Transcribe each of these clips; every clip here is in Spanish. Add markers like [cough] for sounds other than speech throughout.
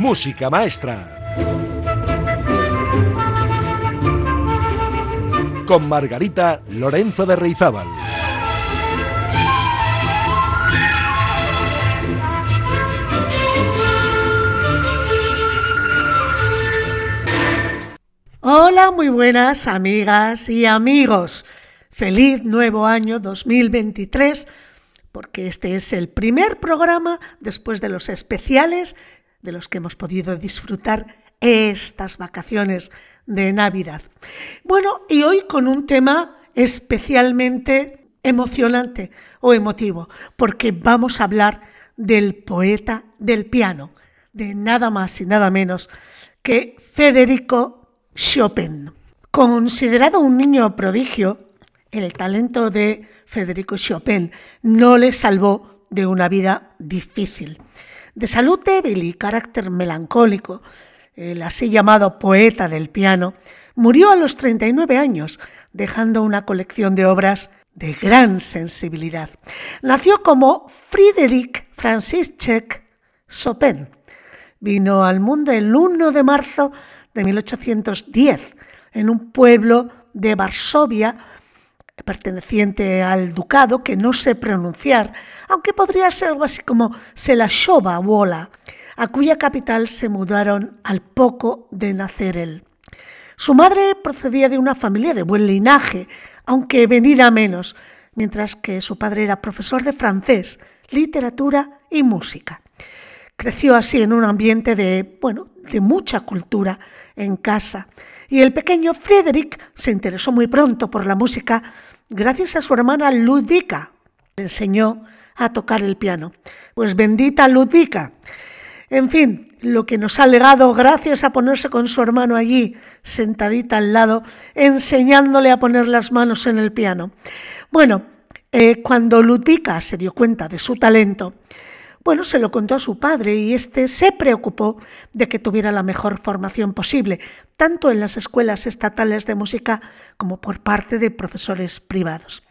Música Maestra. Con Margarita Lorenzo de Reizábal. Hola, muy buenas amigas y amigos. Feliz nuevo año 2023, porque este es el primer programa después de los especiales de los que hemos podido disfrutar estas vacaciones de Navidad. Bueno, y hoy con un tema especialmente emocionante o emotivo, porque vamos a hablar del poeta del piano, de nada más y nada menos que Federico Chopin. Considerado un niño prodigio, el talento de Federico Chopin no le salvó de una vida difícil. De salud débil y carácter melancólico, el así llamado poeta del piano, murió a los 39 años, dejando una colección de obras de gran sensibilidad. Nació como Friedrich František Chopin. Vino al mundo el 1 de marzo de 1810 en un pueblo de Varsovia perteneciente al ducado que no sé pronunciar, aunque podría ser algo así como Selashova Wola, a cuya capital se mudaron al poco de nacer él. Su madre procedía de una familia de buen linaje, aunque venida menos, mientras que su padre era profesor de francés, literatura y música. Creció así en un ambiente de, bueno, de mucha cultura en casa. Y el pequeño Frederick se interesó muy pronto por la música gracias a su hermana Ludwika. Le enseñó a tocar el piano. Pues bendita Ludwika. En fin, lo que nos ha legado gracias a ponerse con su hermano allí, sentadita al lado, enseñándole a poner las manos en el piano. Bueno, eh, cuando Ludwika se dio cuenta de su talento, bueno, se lo contó a su padre y éste se preocupó de que tuviera la mejor formación posible, tanto en las escuelas estatales de música como por parte de profesores privados.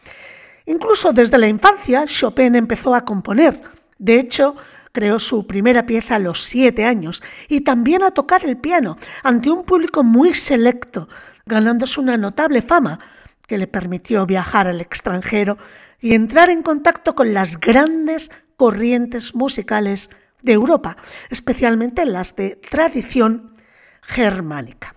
Incluso desde la infancia, Chopin empezó a componer. De hecho, creó su primera pieza a los siete años y también a tocar el piano ante un público muy selecto, ganándose una notable fama que le permitió viajar al extranjero y entrar en contacto con las grandes corrientes musicales de Europa, especialmente las de tradición germánica.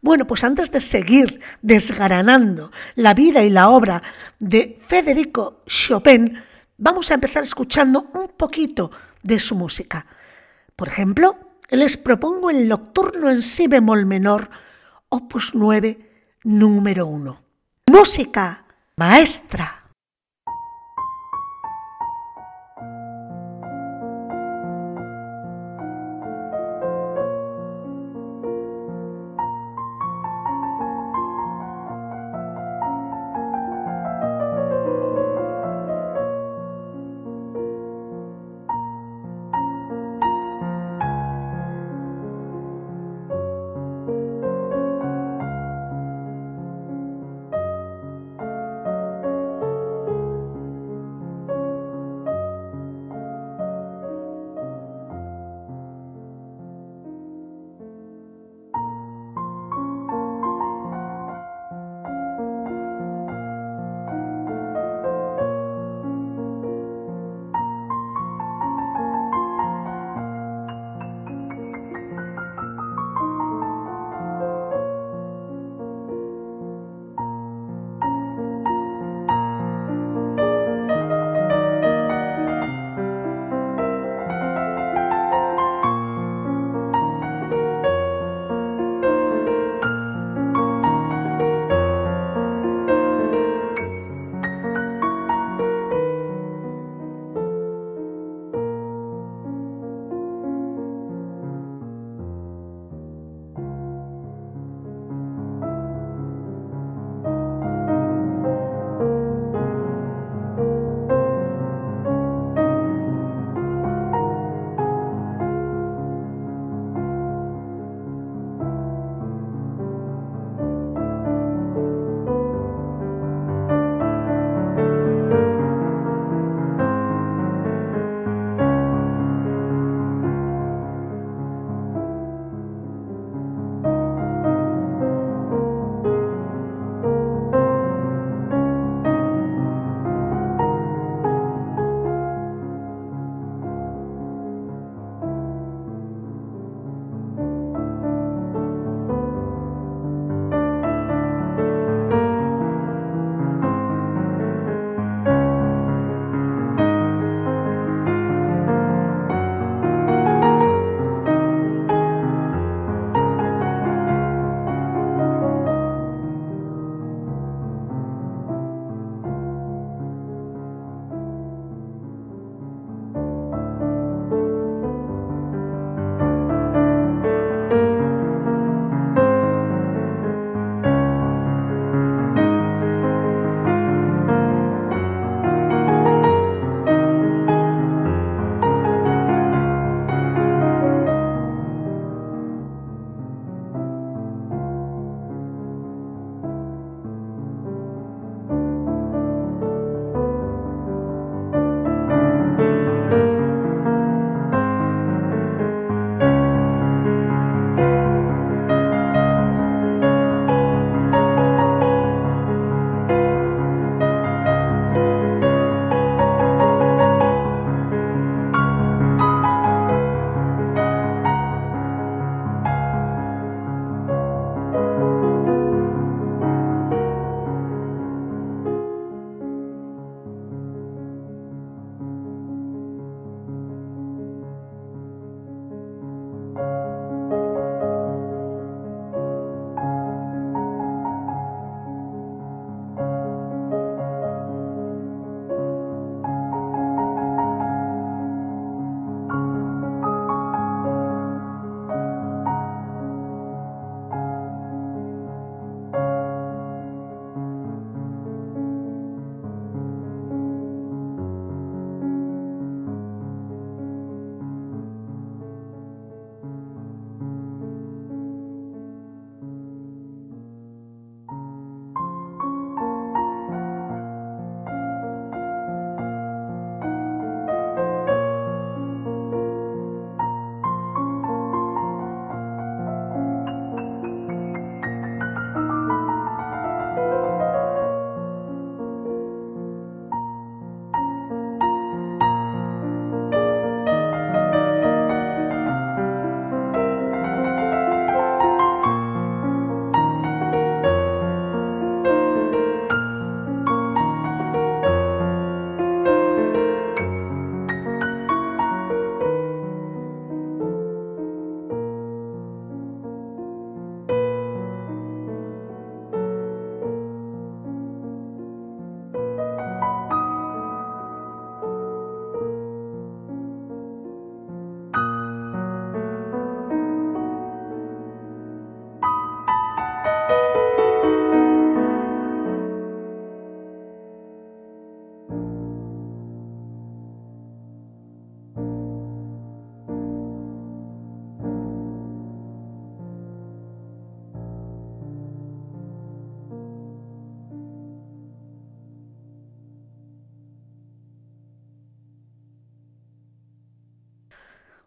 Bueno, pues antes de seguir desgranando la vida y la obra de Federico Chopin, vamos a empezar escuchando un poquito de su música. Por ejemplo, les propongo el Nocturno en Si bemol menor, opus 9, número 1. Música maestra.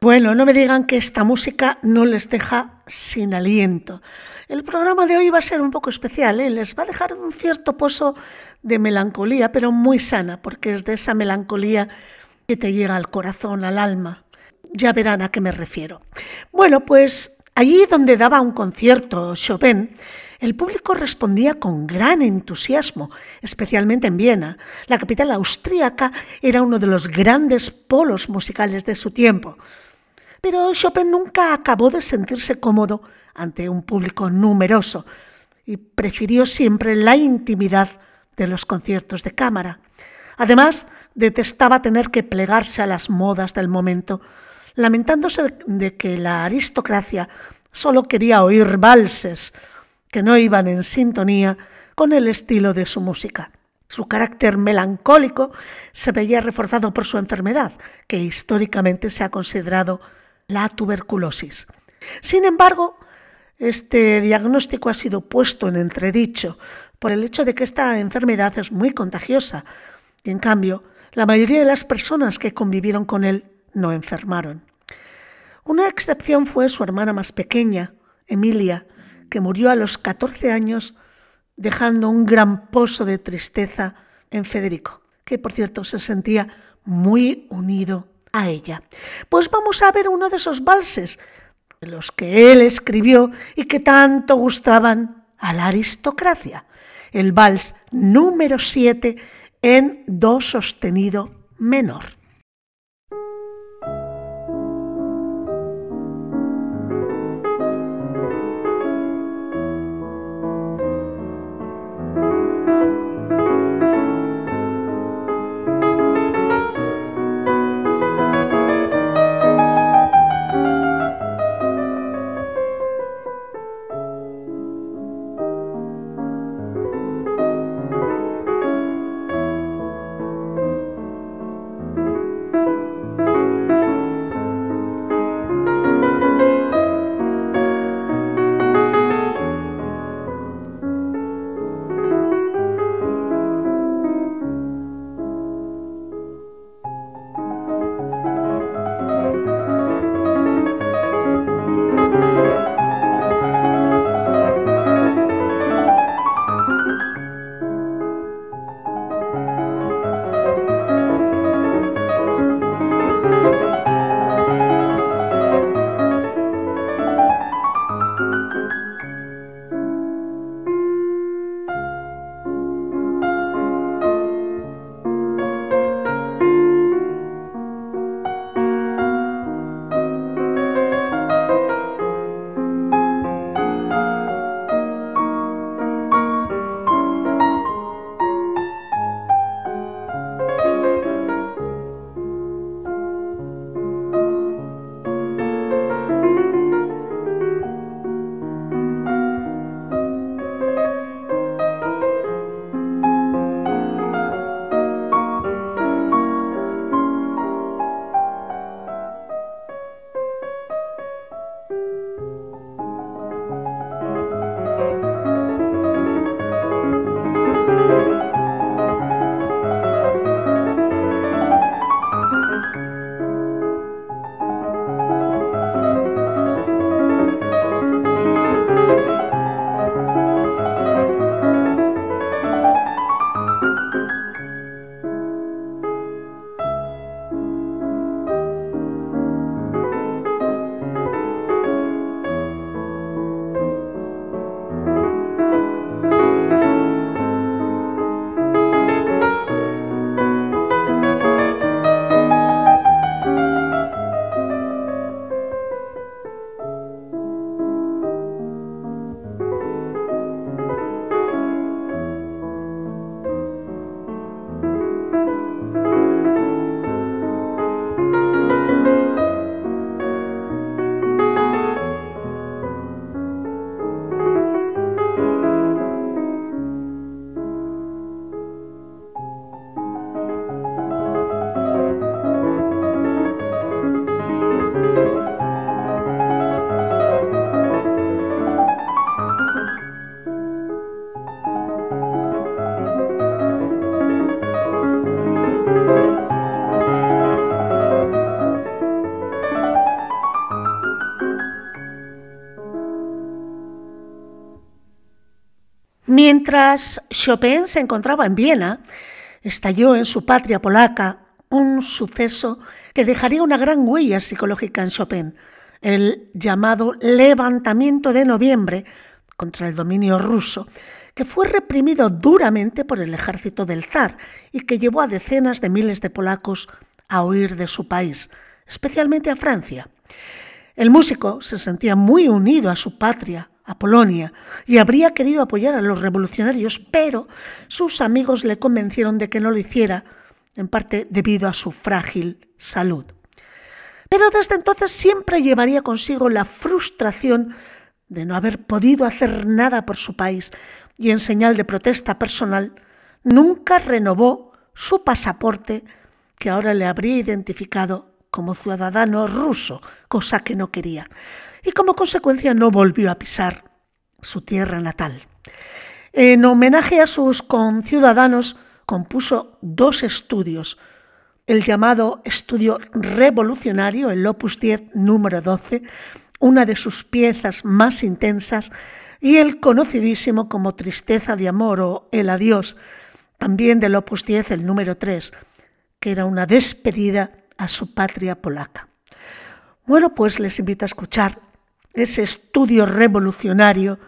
Bueno, no me digan que esta música no les deja sin aliento. El programa de hoy va a ser un poco especial, ¿eh? les va a dejar un cierto pozo de melancolía, pero muy sana, porque es de esa melancolía que te llega al corazón, al alma. Ya verán a qué me refiero. Bueno, pues allí donde daba un concierto Chopin, el público respondía con gran entusiasmo, especialmente en Viena. La capital austríaca era uno de los grandes polos musicales de su tiempo. Pero Chopin nunca acabó de sentirse cómodo ante un público numeroso y prefirió siempre la intimidad de los conciertos de cámara. Además, detestaba tener que plegarse a las modas del momento, lamentándose de que la aristocracia solo quería oír valses que no iban en sintonía con el estilo de su música. Su carácter melancólico se veía reforzado por su enfermedad, que históricamente se ha considerado la tuberculosis. Sin embargo, este diagnóstico ha sido puesto en entredicho por el hecho de que esta enfermedad es muy contagiosa y en cambio la mayoría de las personas que convivieron con él no enfermaron. Una excepción fue su hermana más pequeña, Emilia, que murió a los 14 años dejando un gran pozo de tristeza en Federico, que por cierto se sentía muy unido a ella. Pues vamos a ver uno de esos valses, de los que él escribió y que tanto gustaban a la aristocracia. El vals número 7 en do sostenido menor. Mientras Chopin se encontraba en Viena, estalló en su patria polaca un suceso que dejaría una gran huella psicológica en Chopin, el llamado levantamiento de noviembre contra el dominio ruso, que fue reprimido duramente por el ejército del zar y que llevó a decenas de miles de polacos a huir de su país, especialmente a Francia. El músico se sentía muy unido a su patria, a Polonia, y habría querido apoyar a los revolucionarios, pero sus amigos le convencieron de que no lo hiciera, en parte debido a su frágil salud. Pero desde entonces siempre llevaría consigo la frustración de no haber podido hacer nada por su país y en señal de protesta personal, nunca renovó su pasaporte que ahora le habría identificado como ciudadano ruso, cosa que no quería, y como consecuencia no volvió a pisar su tierra natal. En homenaje a sus conciudadanos, compuso dos estudios, el llamado Estudio Revolucionario, el Opus 10 número 12, una de sus piezas más intensas, y el conocidísimo como Tristeza de Amor o El Adiós, también del Opus 10, el número 3, que era una despedida a su patria polaca. Bueno, pues les invito a escuchar ese estudio revolucionario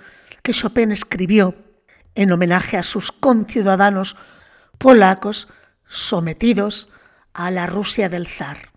que Chopin escribió en homenaje a sus conciudadanos polacos sometidos a la Rusia del zar.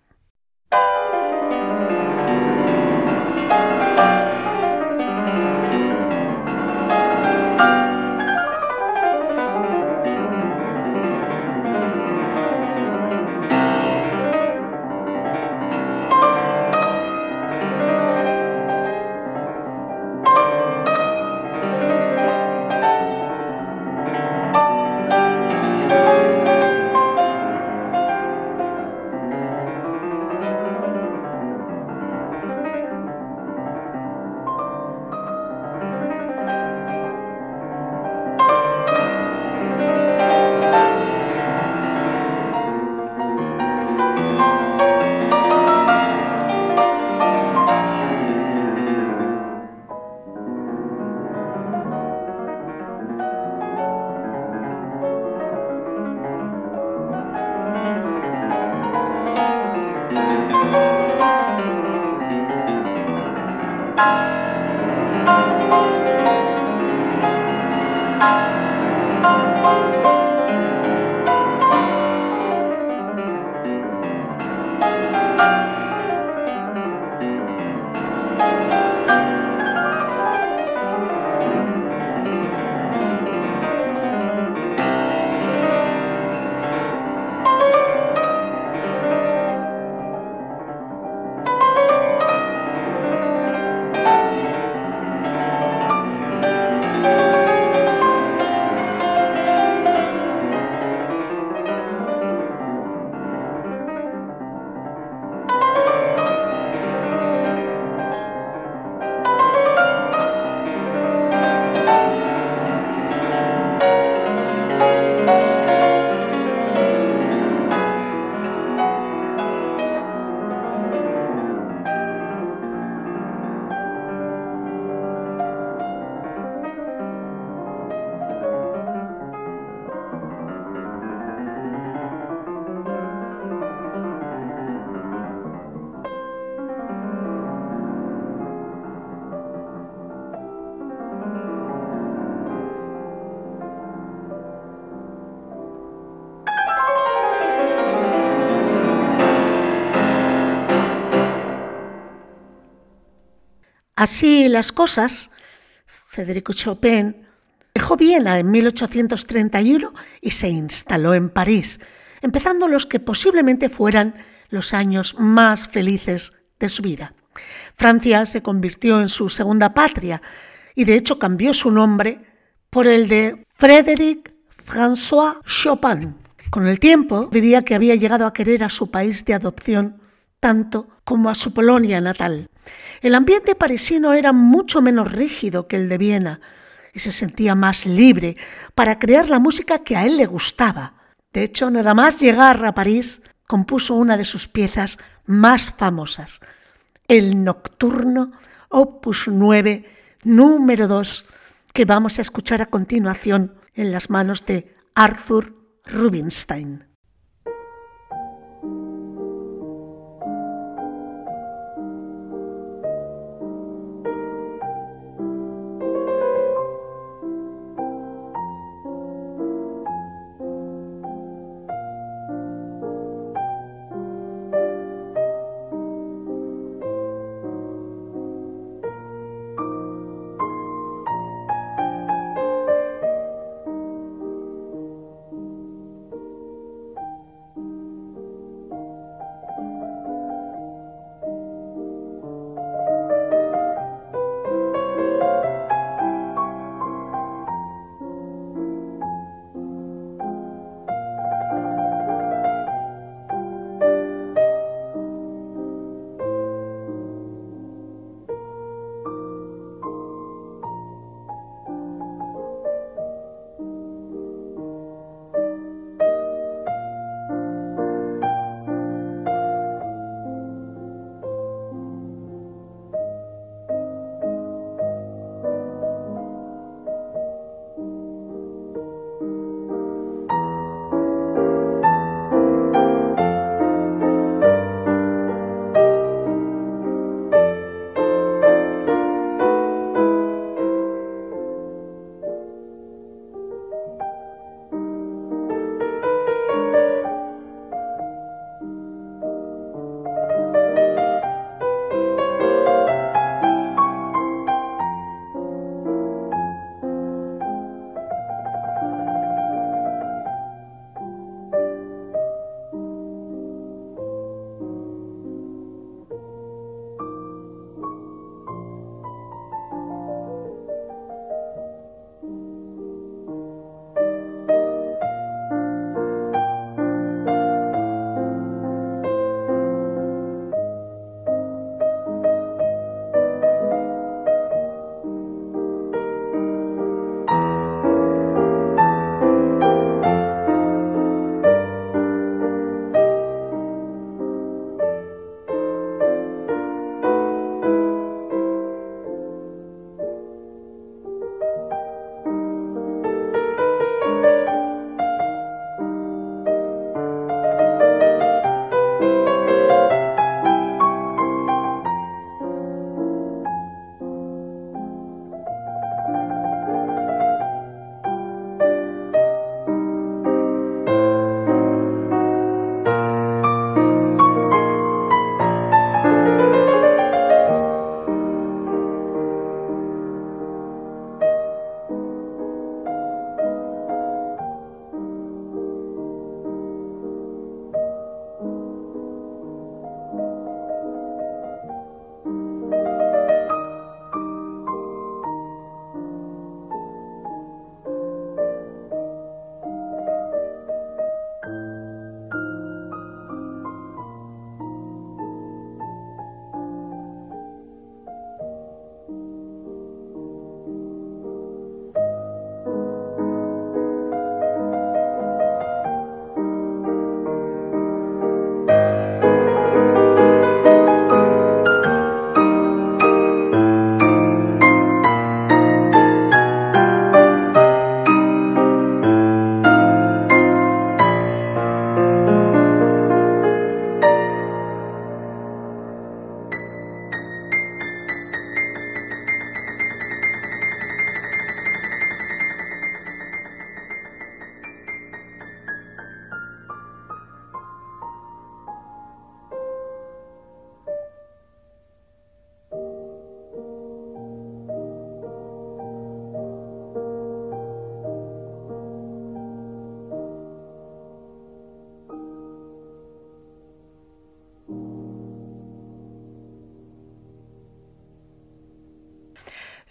Así las cosas, Federico Chopin dejó Viena en 1831 y se instaló en París, empezando los que posiblemente fueran los años más felices de su vida. Francia se convirtió en su segunda patria y de hecho cambió su nombre por el de Frédéric François Chopin. Con el tiempo diría que había llegado a querer a su país de adopción tanto como a su Polonia natal. El ambiente parisino era mucho menos rígido que el de Viena y se sentía más libre para crear la música que a él le gustaba. De hecho, nada más llegar a París, compuso una de sus piezas más famosas, el Nocturno Opus 9, número 2, que vamos a escuchar a continuación en las manos de Arthur Rubinstein.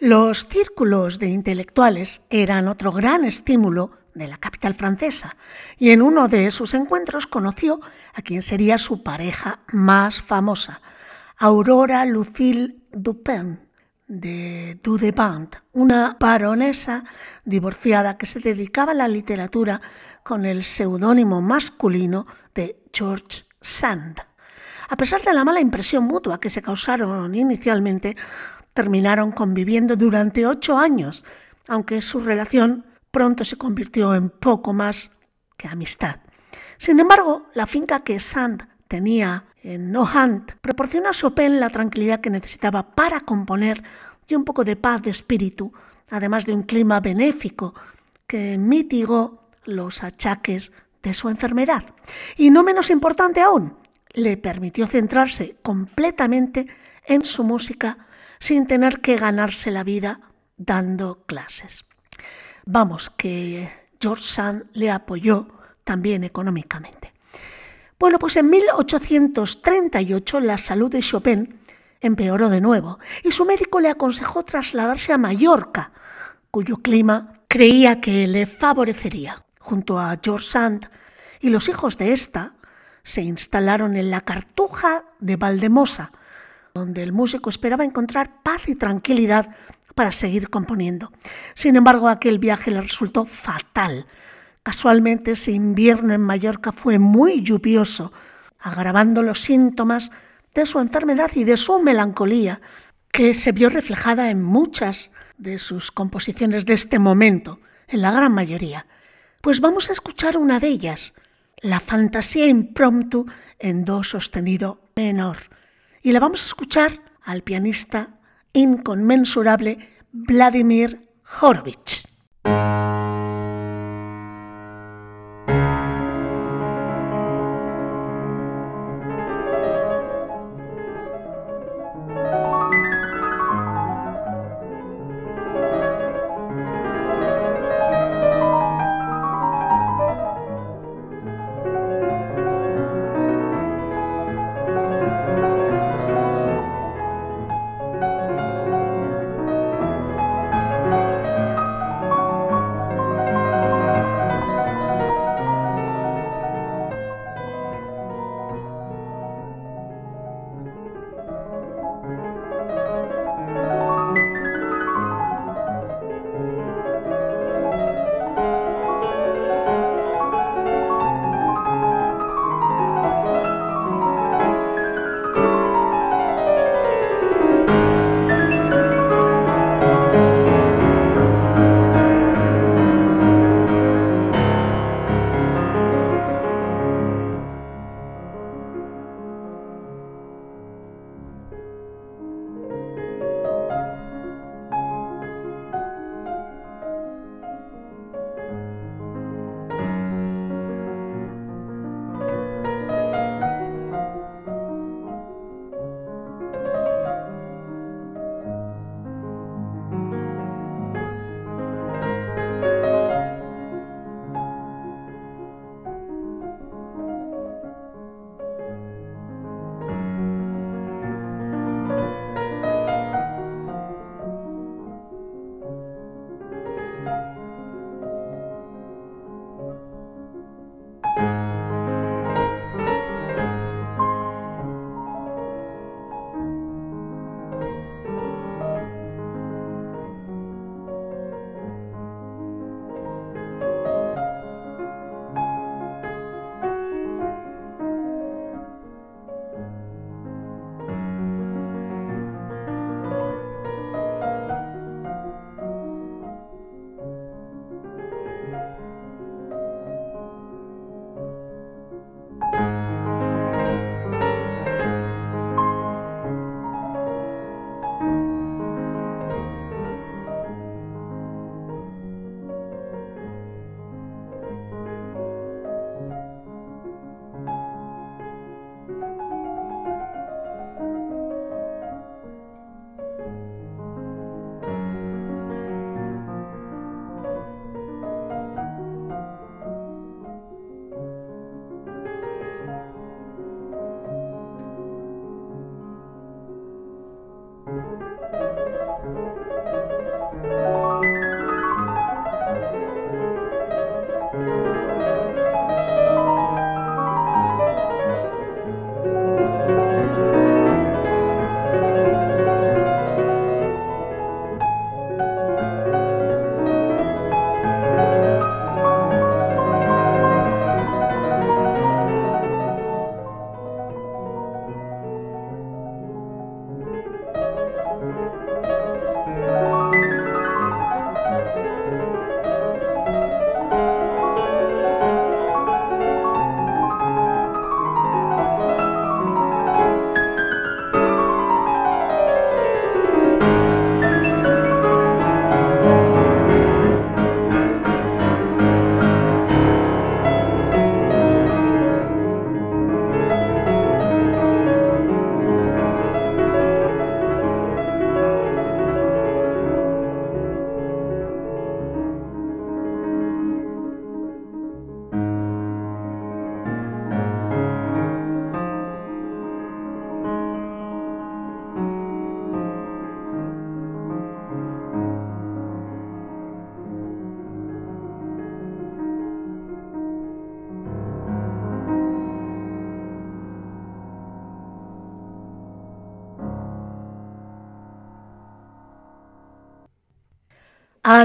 Los círculos de intelectuales eran otro gran estímulo de la capital francesa y en uno de sus encuentros conoció a quien sería su pareja más famosa, Aurora Lucille Dupin de Dudeband, una baronesa divorciada que se dedicaba a la literatura con el seudónimo masculino de George Sand. A pesar de la mala impresión mutua que se causaron inicialmente, terminaron conviviendo durante ocho años, aunque su relación pronto se convirtió en poco más que amistad. Sin embargo, la finca que Sand tenía en Nohant proporciona a Chopin la tranquilidad que necesitaba para componer y un poco de paz de espíritu, además de un clima benéfico que mitigó los achaques de su enfermedad. Y no menos importante aún, le permitió centrarse completamente en su música sin tener que ganarse la vida dando clases. Vamos, que George Sand le apoyó también económicamente. Bueno, pues en 1838 la salud de Chopin empeoró de nuevo y su médico le aconsejó trasladarse a Mallorca, cuyo clima creía que le favorecería. Junto a George Sand y los hijos de esta se instalaron en la Cartuja de Valdemosa, donde el músico esperaba encontrar paz y tranquilidad para seguir componiendo. Sin embargo, aquel viaje le resultó fatal. Casualmente ese invierno en Mallorca fue muy lluvioso, agravando los síntomas de su enfermedad y de su melancolía, que se vio reflejada en muchas de sus composiciones de este momento, en la gran mayoría. Pues vamos a escuchar una de ellas, la fantasía impromptu en do sostenido menor. Y la vamos a escuchar al pianista inconmensurable Vladimir Horowitz.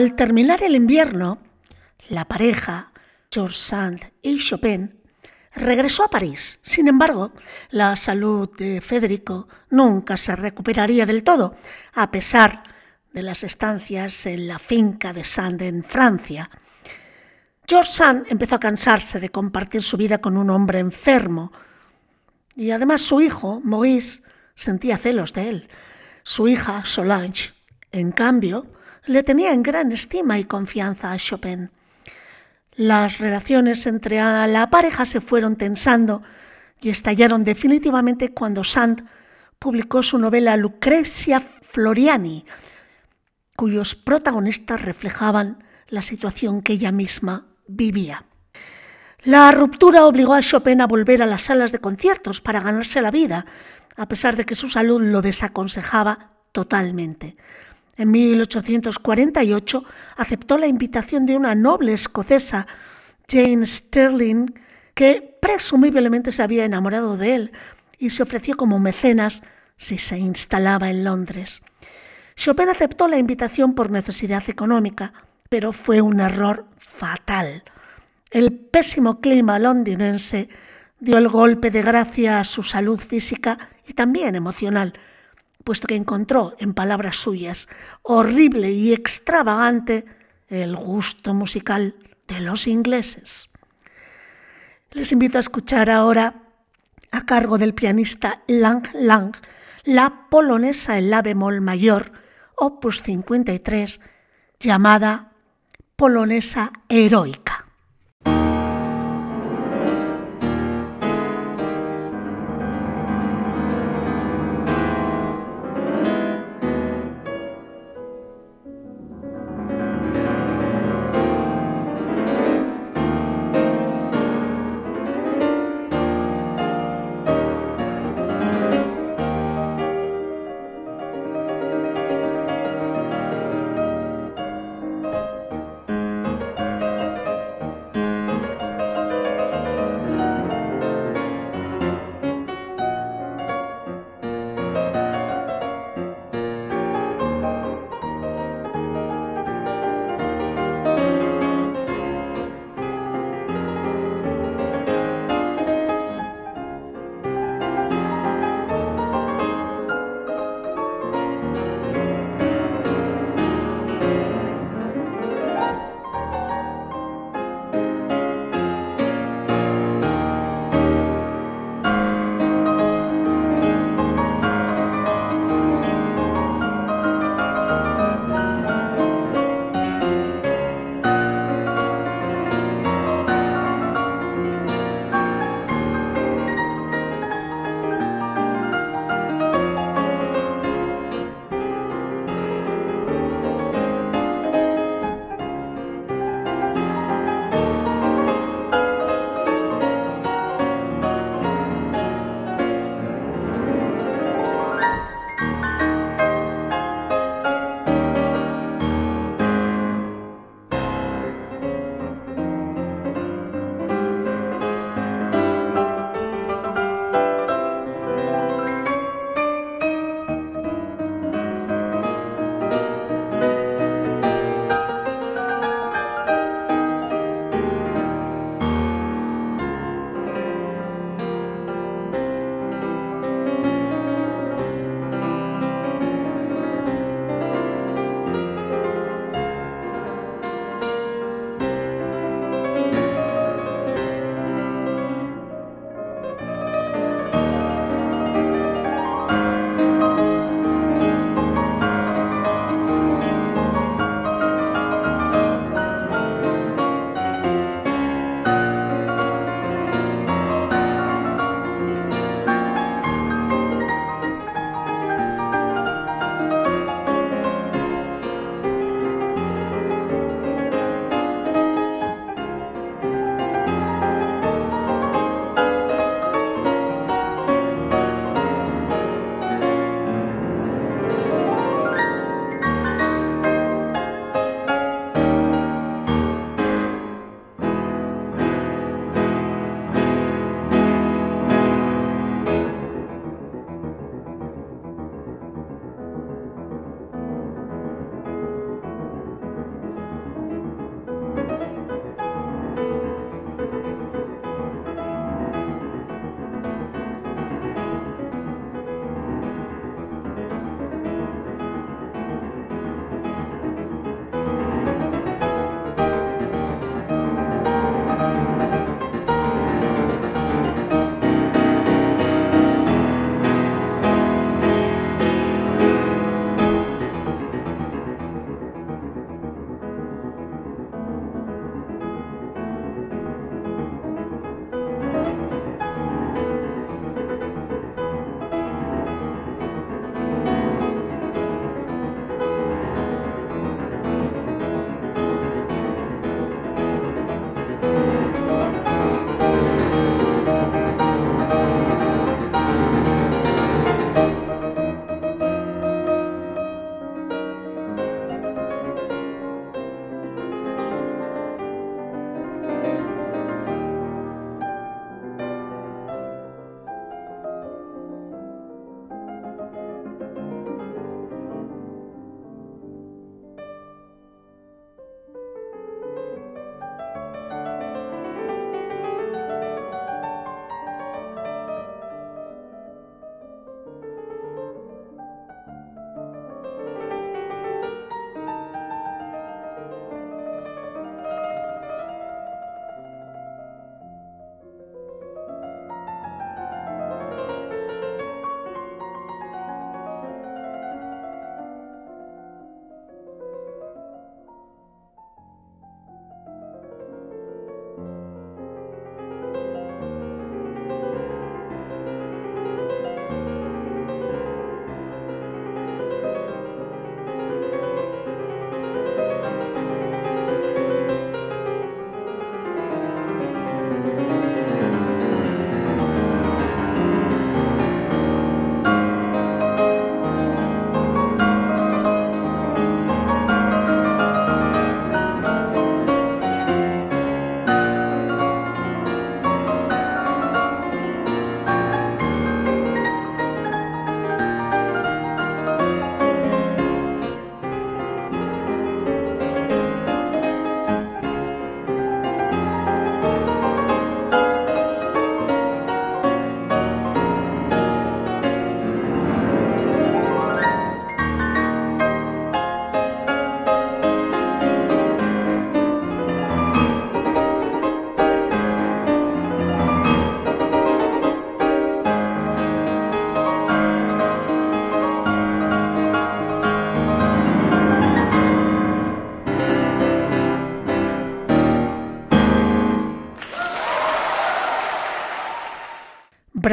Al terminar el invierno, la pareja, George Sand y Chopin, regresó a París. Sin embargo, la salud de Federico nunca se recuperaría del todo, a pesar de las estancias en la finca de Sand en Francia. George Sand empezó a cansarse de compartir su vida con un hombre enfermo, y además su hijo, Maurice, sentía celos de él. Su hija, Solange, en cambio, le tenía en gran estima y confianza a Chopin. Las relaciones entre la pareja se fueron tensando y estallaron definitivamente cuando Sand publicó su novela Lucrecia Floriani, cuyos protagonistas reflejaban la situación que ella misma vivía. La ruptura obligó a Chopin a volver a las salas de conciertos para ganarse la vida, a pesar de que su salud lo desaconsejaba totalmente. En 1848 aceptó la invitación de una noble escocesa, Jane Sterling, que presumiblemente se había enamorado de él y se ofreció como mecenas si se instalaba en Londres. Chopin aceptó la invitación por necesidad económica, pero fue un error fatal. El pésimo clima londinense dio el golpe de gracia a su salud física y también emocional, puesto que encontró, en palabras suyas, horrible y extravagante el gusto musical de los ingleses. Les invito a escuchar ahora, a cargo del pianista Lang Lang, la polonesa en la bemol mayor, opus 53, llamada Polonesa Heroica.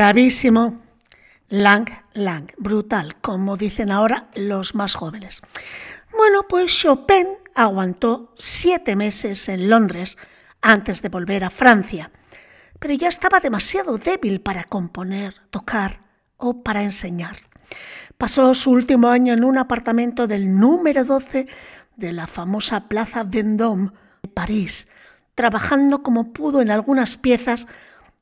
Bravísimo. Lang, lang, brutal, como dicen ahora los más jóvenes. Bueno, pues Chopin aguantó siete meses en Londres antes de volver a Francia, pero ya estaba demasiado débil para componer, tocar o para enseñar. Pasó su último año en un apartamento del número 12 de la famosa Plaza Vendôme de París, trabajando como pudo en algunas piezas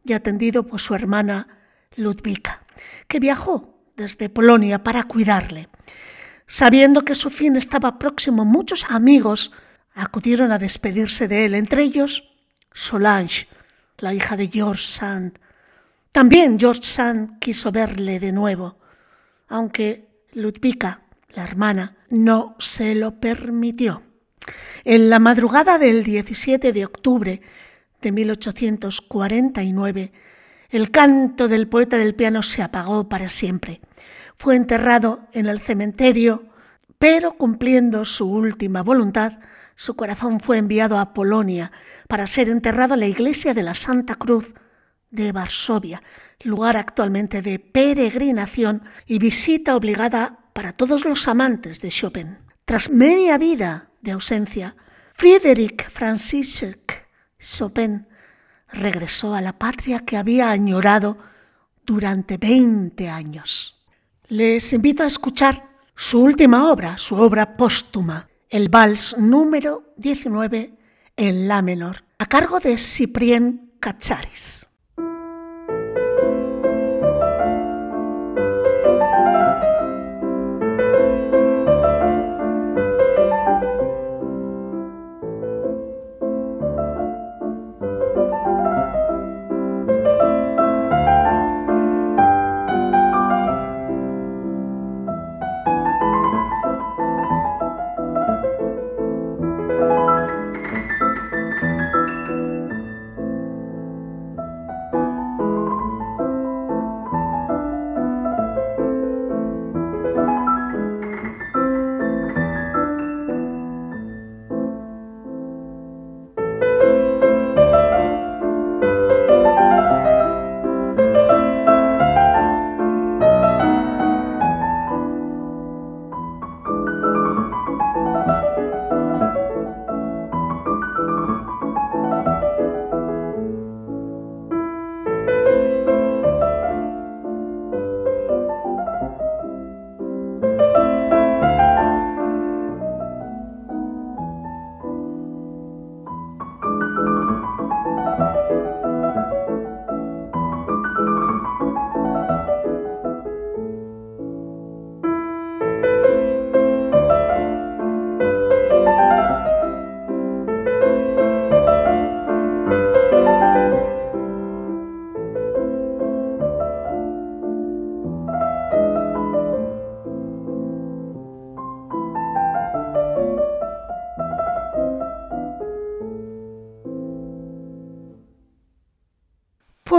y atendido por su hermana Ludwika, que viajó desde Polonia para cuidarle. Sabiendo que su fin estaba próximo, muchos amigos acudieron a despedirse de él, entre ellos Solange, la hija de George Sand. También George Sand quiso verle de nuevo, aunque Ludwika, la hermana, no se lo permitió. En la madrugada del 17 de octubre de 1849, el canto del poeta del piano se apagó para siempre. Fue enterrado en el cementerio, pero cumpliendo su última voluntad, su corazón fue enviado a Polonia para ser enterrado en la iglesia de la Santa Cruz de Varsovia, lugar actualmente de peregrinación y visita obligada para todos los amantes de Chopin. Tras media vida de ausencia, Friedrich František Chopin regresó a la patria que había añorado durante 20 años. Les invito a escuchar su última obra, su obra póstuma, el vals número 19 en la menor, a cargo de Cyprien Cacharis.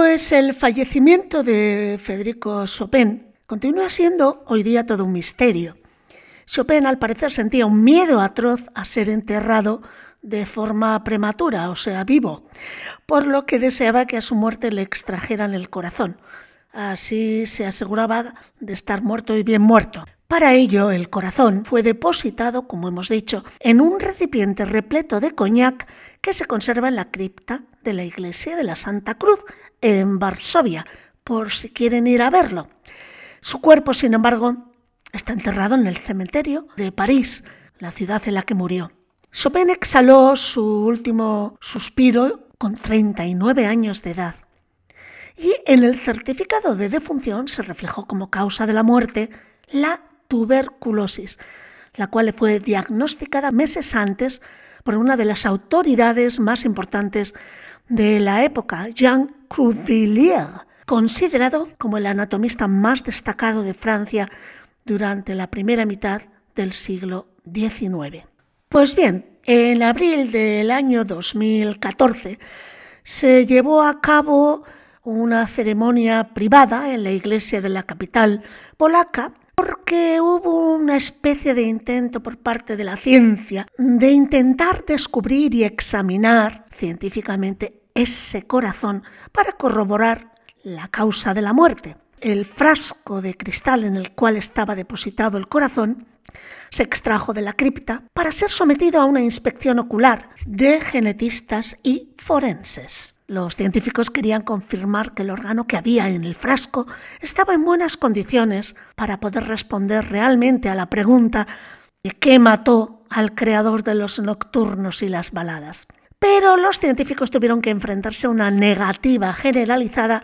Pues el fallecimiento de Federico Chopin continúa siendo hoy día todo un misterio. Chopin al parecer sentía un miedo atroz a ser enterrado de forma prematura, o sea, vivo, por lo que deseaba que a su muerte le extrajeran el corazón. Así se aseguraba de estar muerto y bien muerto. Para ello, el corazón fue depositado, como hemos dicho, en un recipiente repleto de coñac que se conserva en la cripta de la iglesia de la Santa Cruz, en Varsovia, por si quieren ir a verlo. Su cuerpo, sin embargo, está enterrado en el cementerio de París, la ciudad en la que murió. Chopin exhaló su último suspiro con 39 años de edad. Y en el certificado de defunción se reflejó como causa de la muerte la tuberculosis, la cual le fue diagnosticada meses antes por una de las autoridades más importantes de la época, Jean Cuvillier, considerado como el anatomista más destacado de Francia durante la primera mitad del siglo XIX. Pues bien, en abril del año 2014 se llevó a cabo una ceremonia privada en la iglesia de la capital polaca porque hubo una especie de intento por parte de la ciencia de intentar descubrir y examinar científicamente ese corazón para corroborar la causa de la muerte. El frasco de cristal en el cual estaba depositado el corazón se extrajo de la cripta para ser sometido a una inspección ocular de genetistas y forenses. Los científicos querían confirmar que el órgano que había en el frasco estaba en buenas condiciones para poder responder realmente a la pregunta de qué mató al creador de los nocturnos y las baladas. Pero los científicos tuvieron que enfrentarse a una negativa generalizada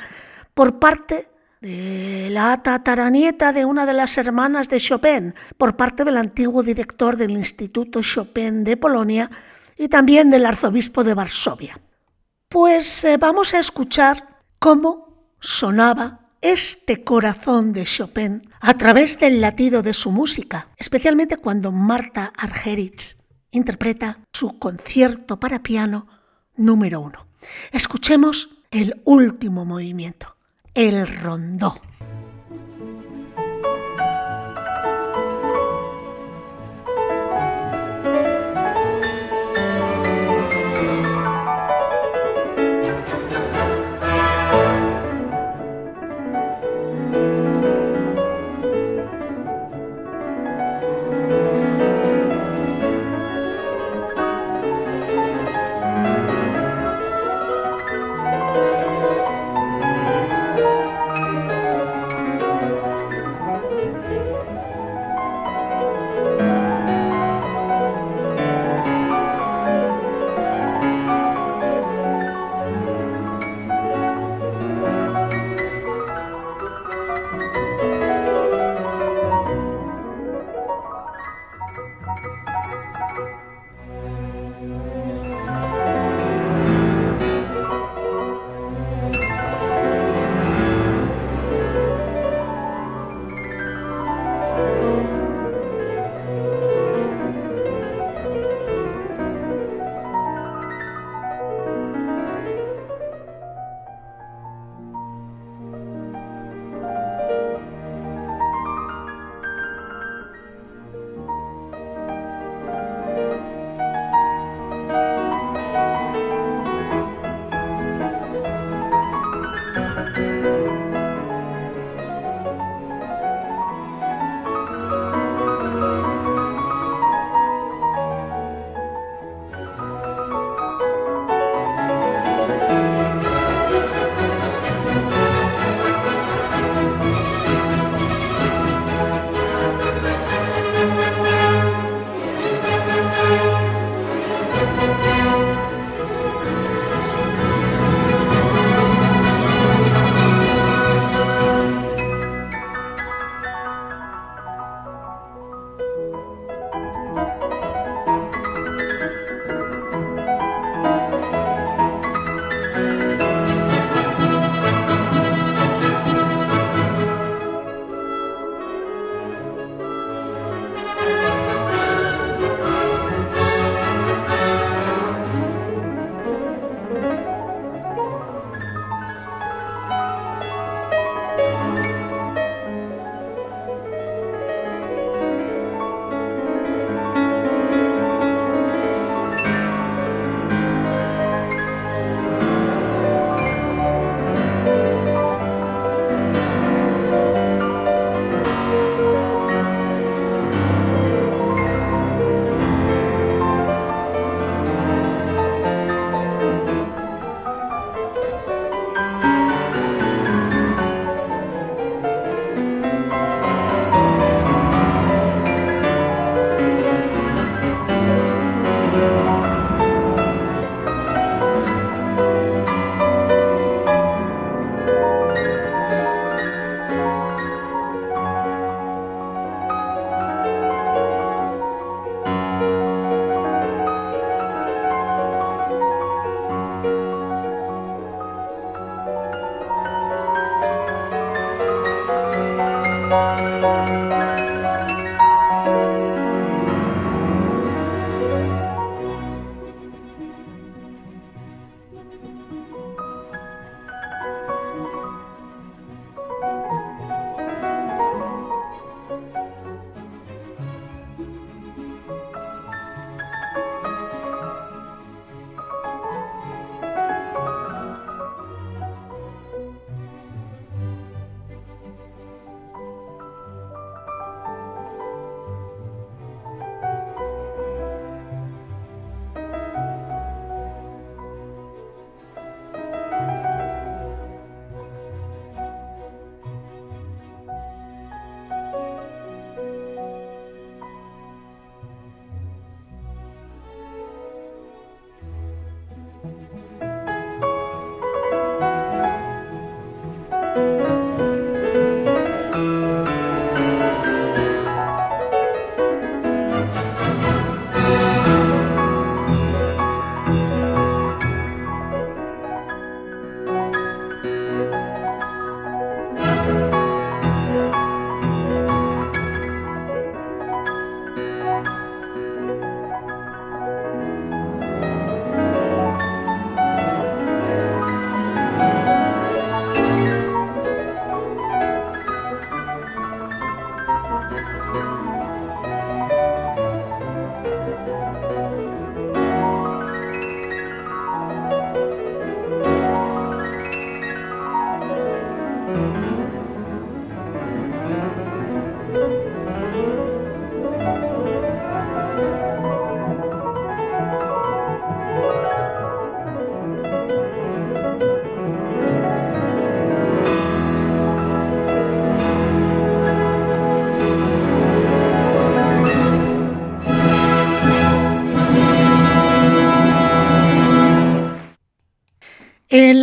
por parte de la tataranieta de una de las hermanas de Chopin, por parte del antiguo director del Instituto Chopin de Polonia y también del arzobispo de Varsovia. Pues eh, vamos a escuchar cómo sonaba este corazón de Chopin a través del latido de su música, especialmente cuando Marta Argerich interpreta su concierto para piano número uno. Escuchemos el último movimiento, el rondó.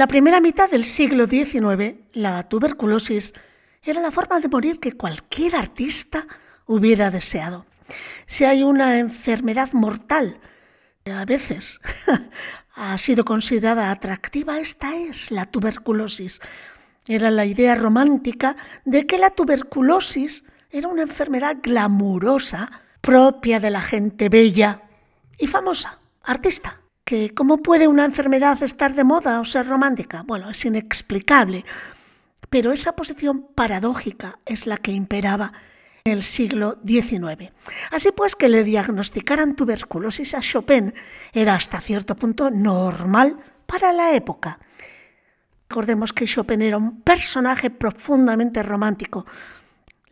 La primera mitad del siglo XIX, la tuberculosis era la forma de morir que cualquier artista hubiera deseado. Si hay una enfermedad mortal, a veces [laughs] ha sido considerada atractiva, esta es la tuberculosis. Era la idea romántica de que la tuberculosis era una enfermedad glamurosa propia de la gente bella y famosa, artista. Que ¿Cómo puede una enfermedad estar de moda o ser romántica? Bueno, es inexplicable, pero esa posición paradójica es la que imperaba en el siglo XIX. Así pues, que le diagnosticaran tuberculosis a Chopin era hasta cierto punto normal para la época. Recordemos que Chopin era un personaje profundamente romántico,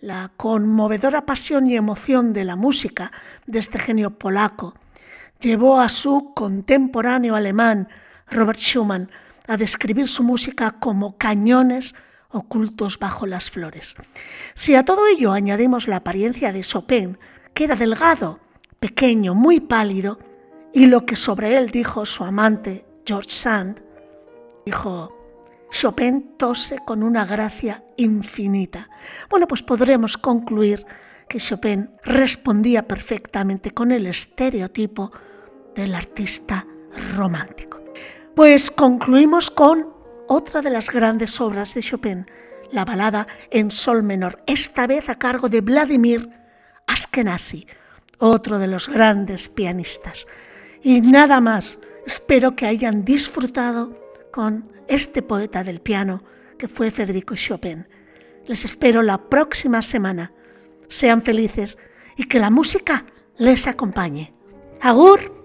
la conmovedora pasión y emoción de la música de este genio polaco llevó a su contemporáneo alemán, Robert Schumann, a describir su música como cañones ocultos bajo las flores. Si a todo ello añadimos la apariencia de Chopin, que era delgado, pequeño, muy pálido, y lo que sobre él dijo su amante George Sand, dijo, Chopin tose con una gracia infinita. Bueno, pues podremos concluir que Chopin respondía perfectamente con el estereotipo del artista romántico. Pues concluimos con otra de las grandes obras de Chopin, la balada en sol menor, esta vez a cargo de Vladimir Askenazi, otro de los grandes pianistas. Y nada más, espero que hayan disfrutado con este poeta del piano que fue Federico Chopin. Les espero la próxima semana. Sean felices y que la música les acompañe. Agur.